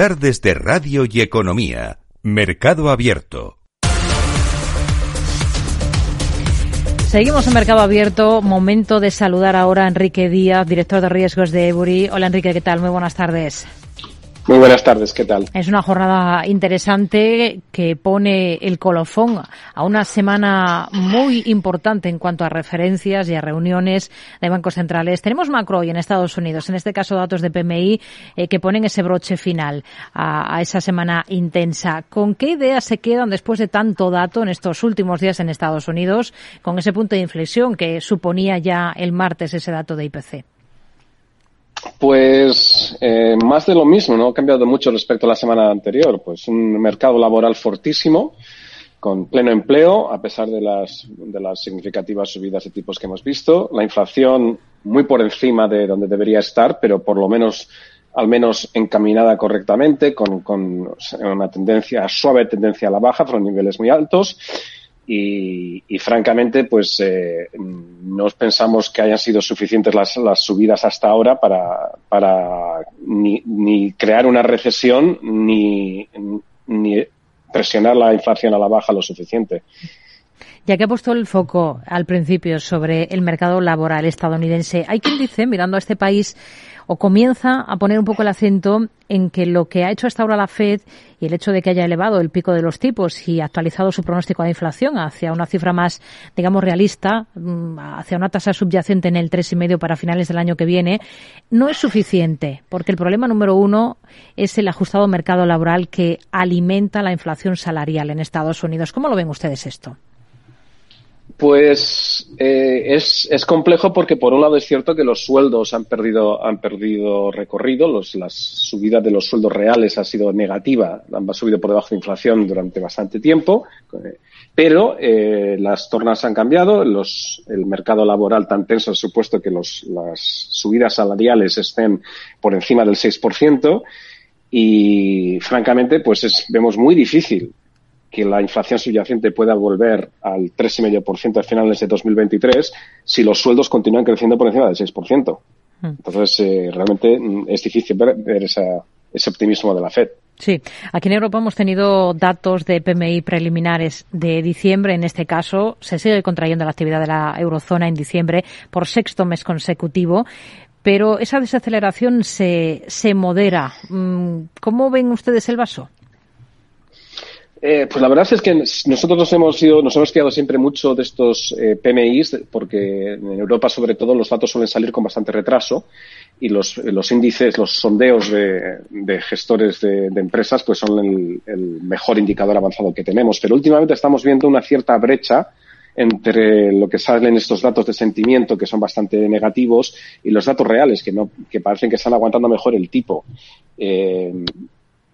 tardes de Radio y Economía. Mercado Abierto. Seguimos en Mercado Abierto. Momento de saludar ahora a Enrique Díaz, director de riesgos de Ebury. Hola Enrique, ¿qué tal? Muy buenas tardes. Muy buenas tardes, ¿qué tal? Es una jornada interesante que pone el colofón a una semana muy importante en cuanto a referencias y a reuniones de bancos centrales. Tenemos macro en Estados Unidos, en este caso datos de PMI eh, que ponen ese broche final a, a, esa semana intensa. ¿Con qué ideas se quedan después de tanto dato en estos últimos días en Estados Unidos con ese punto de inflexión que suponía ya el martes ese dato de IPC? Pues eh, más de lo mismo, no ha cambiado mucho respecto a la semana anterior. Pues un mercado laboral fortísimo, con pleno empleo, a pesar de las, de las significativas subidas de tipos que hemos visto. La inflación muy por encima de donde debería estar, pero por lo menos al menos encaminada correctamente, con, con una tendencia, suave tendencia a la baja, son niveles muy altos y, y francamente, pues eh, no pensamos que hayan sido suficientes las, las subidas hasta ahora para, para ni, ni, crear una recesión ni, ni presionar la inflación a la baja lo suficiente. Ya que ha puesto el foco al principio sobre el mercado laboral estadounidense, hay quien dice, mirando a este país, o comienza a poner un poco el acento en que lo que ha hecho hasta ahora la Fed y el hecho de que haya elevado el pico de los tipos y actualizado su pronóstico de inflación hacia una cifra más, digamos, realista, mm, hacia una tasa subyacente en el 3,5 para finales del año que viene, no es suficiente, porque el problema número uno es el ajustado mercado laboral que alimenta la inflación salarial en Estados Unidos. ¿Cómo lo ven ustedes esto? Pues eh, es, es, complejo porque por un lado es cierto que los sueldos han perdido, han perdido recorrido, los, las subidas de los sueldos reales ha sido negativa, han subido por debajo de inflación durante bastante tiempo, pero eh, las tornas han cambiado, los, el mercado laboral tan tenso ha supuesto que las subidas salariales estén por encima del 6% y francamente pues es, vemos muy difícil que la inflación subyacente pueda volver al 3,5% a finales de 2023 si los sueldos continúan creciendo por encima del 6%. Hmm. Entonces, eh, realmente mm, es difícil ver, ver esa, ese optimismo de la Fed. Sí, aquí en Europa hemos tenido datos de PMI preliminares de diciembre. En este caso, se sigue contrayendo la actividad de la eurozona en diciembre por sexto mes consecutivo. Pero esa desaceleración se, se modera. Mm, ¿Cómo ven ustedes el vaso? Eh, pues la verdad es que nosotros nos hemos ido, nos hemos fiado siempre mucho de estos eh, PMIs, porque en Europa, sobre todo, los datos suelen salir con bastante retraso y los, los índices, los sondeos de, gestores de, empresas, pues son el, mejor indicador avanzado que tenemos. Pero últimamente estamos viendo una cierta brecha entre lo que salen estos datos de sentimiento, que son bastante negativos, y los datos reales, que, no, que parecen que están aguantando mejor el tipo. Eh,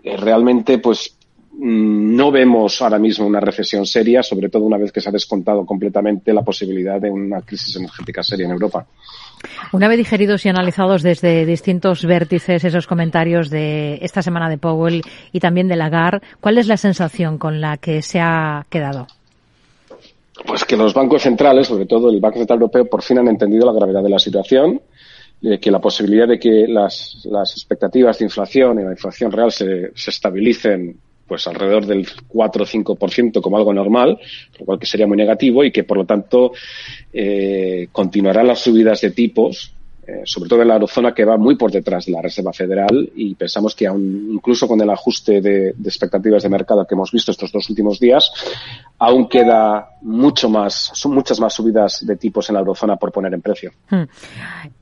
realmente, pues no vemos ahora mismo una recesión seria, sobre todo una vez que se ha descontado completamente la posibilidad de una crisis energética seria en Europa. Una vez digeridos y analizados desde distintos vértices esos comentarios de esta semana de Powell y también de Lagarde, ¿cuál es la sensación con la que se ha quedado? Pues que los bancos centrales, sobre todo el Banco Central Europeo, por fin han entendido la gravedad de la situación, de que la posibilidad de que las, las expectativas de inflación y la inflación real se, se estabilicen pues alrededor del 4 o 5% como algo normal, lo cual que sería muy negativo y que por lo tanto eh, continuarán las subidas de tipos, eh, sobre todo en la eurozona que va muy por detrás de la Reserva Federal y pensamos que aún, incluso con el ajuste de, de, expectativas de mercado que hemos visto estos dos últimos días, aún queda mucho más, son muchas más subidas de tipos en la eurozona por poner en precio. Hmm.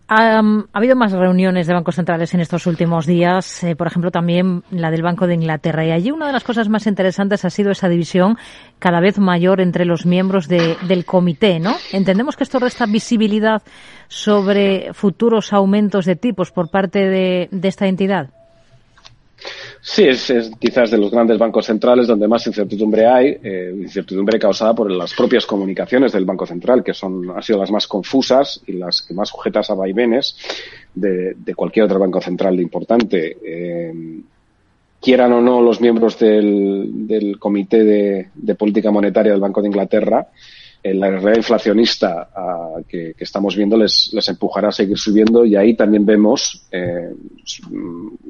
Ha habido más reuniones de bancos centrales en estos últimos días, eh, por ejemplo también la del Banco de Inglaterra. Y allí una de las cosas más interesantes ha sido esa división cada vez mayor entre los miembros de, del comité, ¿no? Entendemos que esto resta visibilidad sobre futuros aumentos de tipos por parte de esta entidad. Sí, es, es, quizás de los grandes bancos centrales donde más incertidumbre hay, eh, incertidumbre causada por las propias comunicaciones del Banco Central, que son, han sido las más confusas y las que más sujetas a vaivenes de, de cualquier otro banco central importante. Eh, quieran o no los miembros del, del Comité de, Política Monetaria del Banco de Inglaterra, la realidad inflacionista uh, que, estamos viendo les, empujará a seguir subiendo y ahí también vemos eh,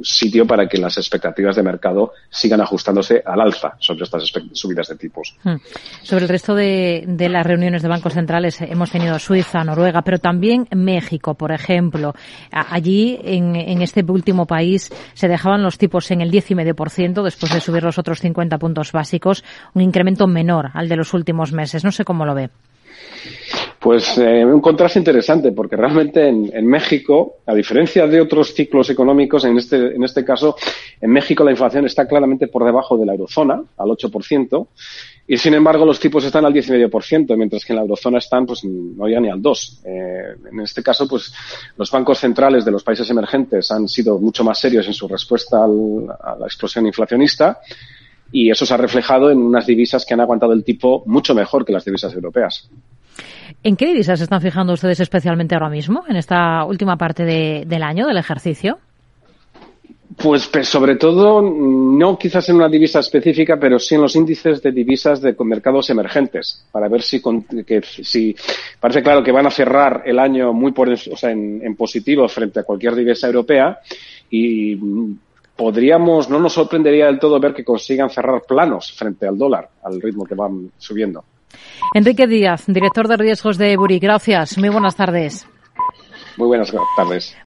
sitio para que las expectativas de mercado sigan ajustándose al alza sobre estas subidas de tipos. Hmm. Sobre el resto de, las reuniones de bancos centrales hemos tenido Suiza, Noruega, pero también México, por ejemplo. Allí, en, en este último país, se dejaban los tipos en el 10,5% después de subir los otros 50 puntos básicos, un incremento menor al de los últimos meses. No sé cómo lo ve. Pues eh, un contraste interesante, porque realmente en, México, a diferencia de otros ciclos económicos, en este, en este caso, en México la inflación está claramente por debajo de la eurozona, al 8%, y sin embargo los tipos están al 10,5%, mientras que en la eurozona están, pues no ya ni al 2%. Eh, en este caso, pues los bancos centrales de los países emergentes han sido mucho más serios en su respuesta al, a la explosión inflacionista, y eso se ha reflejado en unas divisas que han aguantado el tipo mucho mejor que las divisas europeas. ¿En qué divisas se están fijando ustedes especialmente ahora mismo, en esta última parte de, del año, del ejercicio? Pues, pues, sobre todo, no quizás en una divisa específica, pero sí en los índices de divisas de mercados emergentes, para ver si, que, si parece claro que van a cerrar el año muy por, o sea, en, en positivo frente a cualquier divisa europea y podríamos, no nos sorprendería del todo ver que consigan cerrar planos frente al dólar, al ritmo que van subiendo. Enrique Díaz, director de riesgos de Buri. Gracias. Muy buenas tardes. Muy buenas tardes.